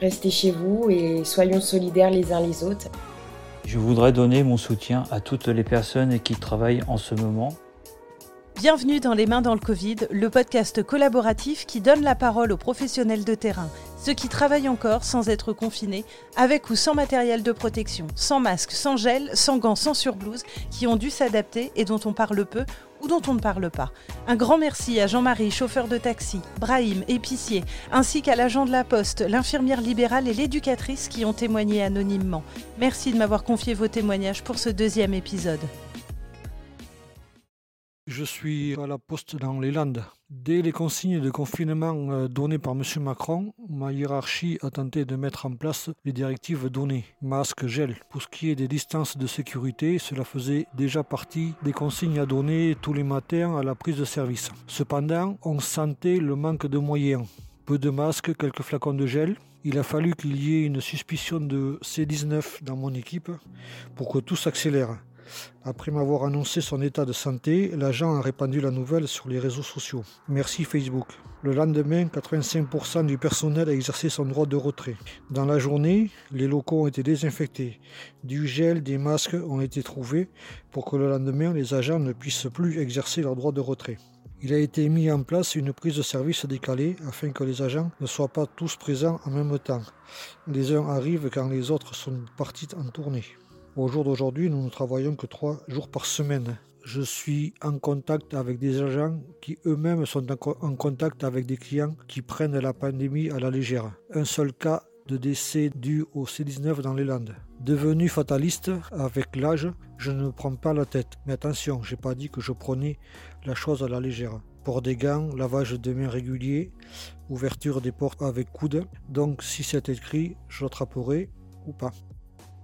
Restez chez vous et soyons solidaires les uns les autres. Je voudrais donner mon soutien à toutes les personnes qui travaillent en ce moment Bienvenue dans Les Mains dans le Covid, le podcast collaboratif qui donne la parole aux professionnels de terrain, ceux qui travaillent encore sans être confinés, avec ou sans matériel de protection, sans masque, sans gel, sans gants, sans surblouse, qui ont dû s'adapter et dont on parle peu dont on ne parle pas. Un grand merci à Jean-Marie, chauffeur de taxi, Brahim, épicier, ainsi qu'à l'agent de la poste, l'infirmière libérale et l'éducatrice qui ont témoigné anonymement. Merci de m'avoir confié vos témoignages pour ce deuxième épisode. Je suis à la poste dans les Landes. Dès les consignes de confinement euh, données par M. Macron, ma hiérarchie a tenté de mettre en place les directives données. Masque, gel. Pour ce qui est des distances de sécurité, cela faisait déjà partie des consignes à donner tous les matins à la prise de service. Cependant, on sentait le manque de moyens. Peu de masques, quelques flacons de gel. Il a fallu qu'il y ait une suspicion de C19 dans mon équipe pour que tout s'accélère. Après m'avoir annoncé son état de santé, l'agent a répandu la nouvelle sur les réseaux sociaux. Merci Facebook. Le lendemain, 85% du personnel a exercé son droit de retrait. Dans la journée, les locaux ont été désinfectés. Du gel, des masques ont été trouvés pour que le lendemain, les agents ne puissent plus exercer leur droit de retrait. Il a été mis en place une prise de service décalée afin que les agents ne soient pas tous présents en même temps. Les uns arrivent quand les autres sont partis en tournée. Au jour d'aujourd'hui, nous ne travaillons que trois jours par semaine. Je suis en contact avec des agents qui eux-mêmes sont en contact avec des clients qui prennent la pandémie à la légère. Un seul cas de décès dû au C19 dans les Landes. Devenu fataliste avec l'âge, je ne prends pas la tête. Mais attention, j'ai pas dit que je prenais la chose à la légère. Port des gants, lavage de mains régulier, ouverture des portes avec coude. Donc si c'est écrit, je l'attraperai ou pas.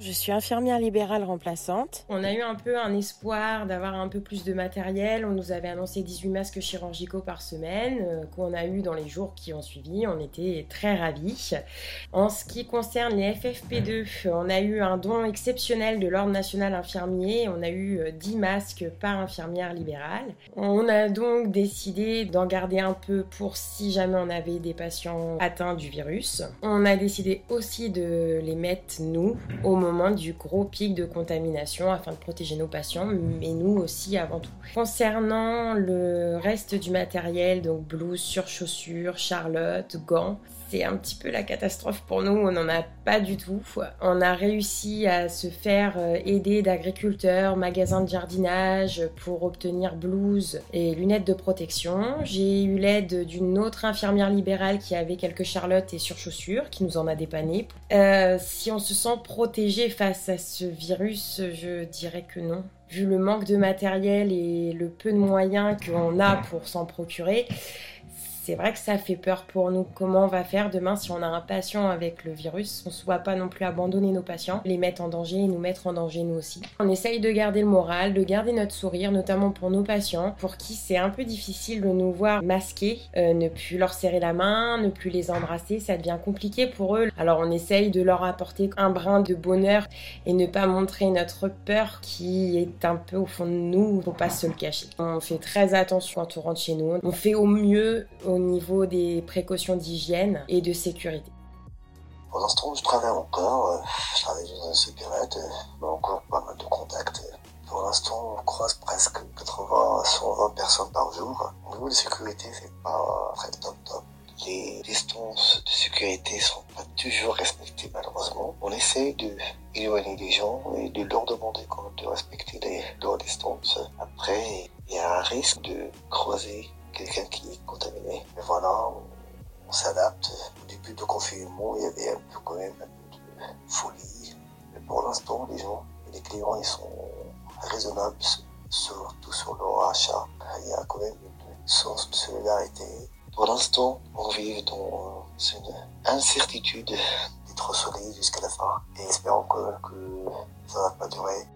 Je suis infirmière libérale remplaçante. On a eu un peu un espoir d'avoir un peu plus de matériel. On nous avait annoncé 18 masques chirurgicaux par semaine, euh, qu'on a eu dans les jours qui ont suivi. On était très ravis. En ce qui concerne les FFP2, on a eu un don exceptionnel de l'Ordre national infirmier. On a eu 10 euh, masques par infirmière libérale. On a donc décidé d'en garder un peu pour si jamais on avait des patients atteints du virus. On a décidé aussi de les mettre, nous, au moment du gros pic de contamination afin de protéger nos patients, mais nous aussi avant tout. Concernant le reste du matériel, donc blouse, surchaussures, charlotte, gants, c'est un petit peu la catastrophe pour nous, on n'en a pas du tout. On a réussi à se faire euh, aider d'agriculteurs, magasins de jardinage pour obtenir blouses et lunettes de protection. J'ai eu l'aide d'une autre infirmière libérale qui avait quelques charlottes et surchaussures qui nous en a dépanné. Euh, si on se sent protégé face à ce virus, je dirais que non. Vu le manque de matériel et le peu de moyens qu'on a pour s'en procurer, c'est vrai que ça fait peur pour nous. Comment on va faire demain si on a un patient avec le virus? On ne soit pas non plus abandonner nos patients, les mettre en danger et nous mettre en danger nous aussi. On essaye de garder le moral, de garder notre sourire, notamment pour nos patients, pour qui c'est un peu difficile de nous voir masqués, euh, ne plus leur serrer la main, ne plus les embrasser, ça devient compliqué pour eux. Alors on essaye de leur apporter un brin de bonheur et ne pas montrer notre peur qui est un peu au fond de nous, faut pas se le cacher. On fait très attention quand on rentre chez nous, on fait au mieux au niveau des précautions d'hygiène et de sécurité. Pour l'instant, je travaille encore, euh, je travaille dans une cigarette, euh, mais encore pas mal de contacts. Pour l'instant, on croise presque 80 à 120 personnes par jour. Au niveau de sécurité, c'est pas très top top. Les distances de sécurité sont pas toujours respectées malheureusement. On essaie de éloigner les gens et de leur demander de respecter les, leurs distances. Après, il y a un risque de croiser quelqu'un qui est contaminé. Mais voilà, on, s'adapte. Au début du confinement, il y avait un peu quand même un peu de folie. Mais pour l'instant, les gens, les clients, ils sont raisonnables, surtout sur leur achat. Il y a quand même une source de solidarité. Pour l'instant, on vit dans une incertitude d'être solide jusqu'à la fin. Et espérons que, que ça ne va pas durer.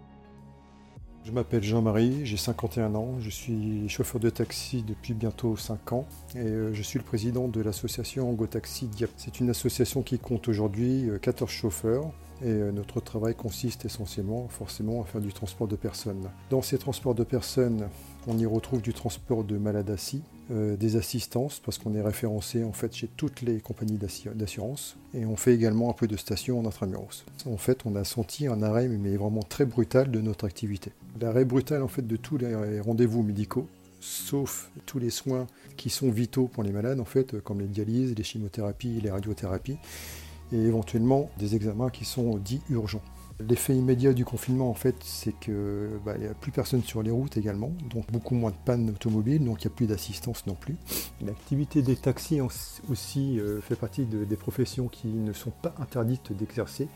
Je m'appelle Jean-Marie, j'ai 51 ans, je suis chauffeur de taxi depuis bientôt 5 ans et euh, je suis le président de l'association GoTaxi Diap. C'est une association qui compte aujourd'hui 14 euh, chauffeurs et euh, notre travail consiste essentiellement forcément à faire du transport de personnes. Dans ces transports de personnes, on y retrouve du transport de malades assis, euh, des assistances parce qu'on est référencé en fait chez toutes les compagnies d'assurance et on fait également un peu de station en intramuros. En fait, on a senti un arrêt mais vraiment très brutal de notre activité. L'arrêt brutal en fait de tous les rendez-vous médicaux sauf tous les soins qui sont vitaux pour les malades en fait comme les dialyses, les chimiothérapies, les radiothérapies et éventuellement des examens qui sont dits urgents. L'effet immédiat du confinement, en fait, c'est qu'il bah, n'y a plus personne sur les routes également, donc beaucoup moins de pannes automobiles, donc il n'y a plus d'assistance non plus. L'activité des taxis aussi euh, fait partie des professions qui ne sont pas interdites d'exercer,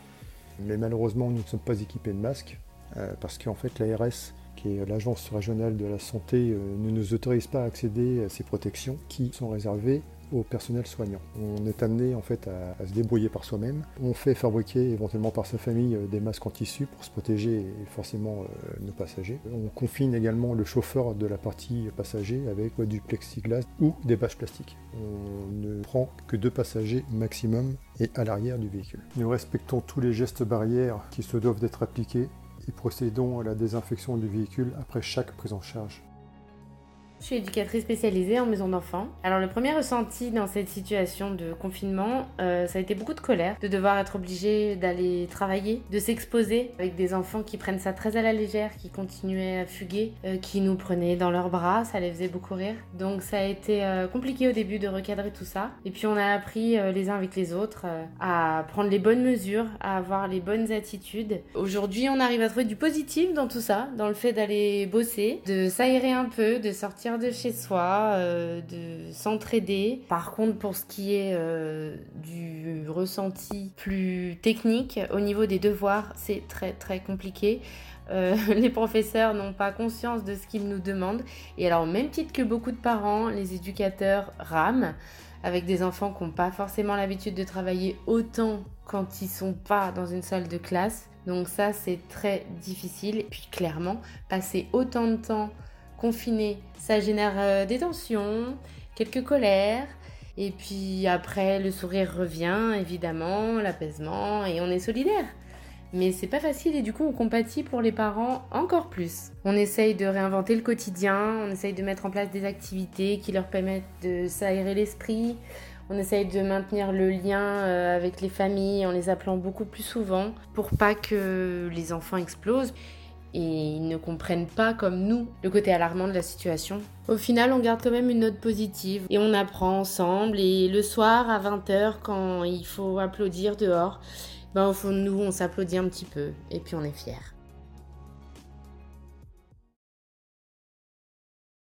mais malheureusement nous ne sommes pas équipés de masques, euh, parce qu'en fait l'ARS, qui est l'agence régionale de la santé, euh, ne nous autorise pas à accéder à ces protections qui sont réservées personnel soignant. On est amené en fait à, se débrouiller par soi-même. On fait fabriquer éventuellement par sa famille euh, des masques en tissu pour se protéger et forcément euh, nos passagers. On confine également le chauffeur de la partie passager avec du plexiglas ou des bâches plastiques. On ne prend que deux passagers maximum et à l'arrière du véhicule. Nous respectons tous les gestes barrières qui se doivent d'être appliqués et procédons à la désinfection du véhicule après chaque prise en charge. Je suis éducatrice spécialisée en maison d'enfants. Alors le premier ressenti dans cette situation de confinement, euh, ça a été beaucoup de colère, de devoir être obligé d'aller travailler, de s'exposer avec des enfants qui prennent ça très à la légère, qui continuaient à fuguer, euh, qui nous prenaient dans leurs bras, ça les faisait beaucoup rire. Donc ça a été euh, compliqué au début de recadrer tout ça. Et puis on a appris les uns avec les autres à prendre les bonnes mesures, à avoir les bonnes attitudes. Aujourd'hui on arrive à trouver du positif dans tout ça, dans le fait d'aller bosser, de s'aérer un peu, de sortir de chez soi, euh, de s'entraider. Par contre, pour ce qui est euh, du ressenti plus technique, au niveau des devoirs, c'est très très compliqué. Euh, les professeurs n'ont pas conscience de ce qu'ils nous demandent. Et alors, même titre que beaucoup de parents, les éducateurs rament avec des enfants qui n'ont pas forcément l'habitude de travailler autant quand ils sont pas dans une salle de classe. Donc ça, c'est très difficile. Et puis clairement, passer autant de temps confiné, ça génère euh, des tensions, quelques colères. Et puis après, le sourire revient, évidemment, l'apaisement, et on est solidaire. Mais c'est pas facile et du coup on compatit pour les parents encore plus. On essaye de réinventer le quotidien, on essaye de mettre en place des activités qui leur permettent de s'aérer l'esprit, on essaye de maintenir le lien euh, avec les familles en les appelant beaucoup plus souvent pour pas que les enfants explosent et ils ne comprennent pas comme nous le côté alarmant de la situation. Au final, on garde quand même une note positive et on apprend ensemble et le soir à 20h quand il faut applaudir dehors, ben au fond de nous on s'applaudit un petit peu et puis on est fiers.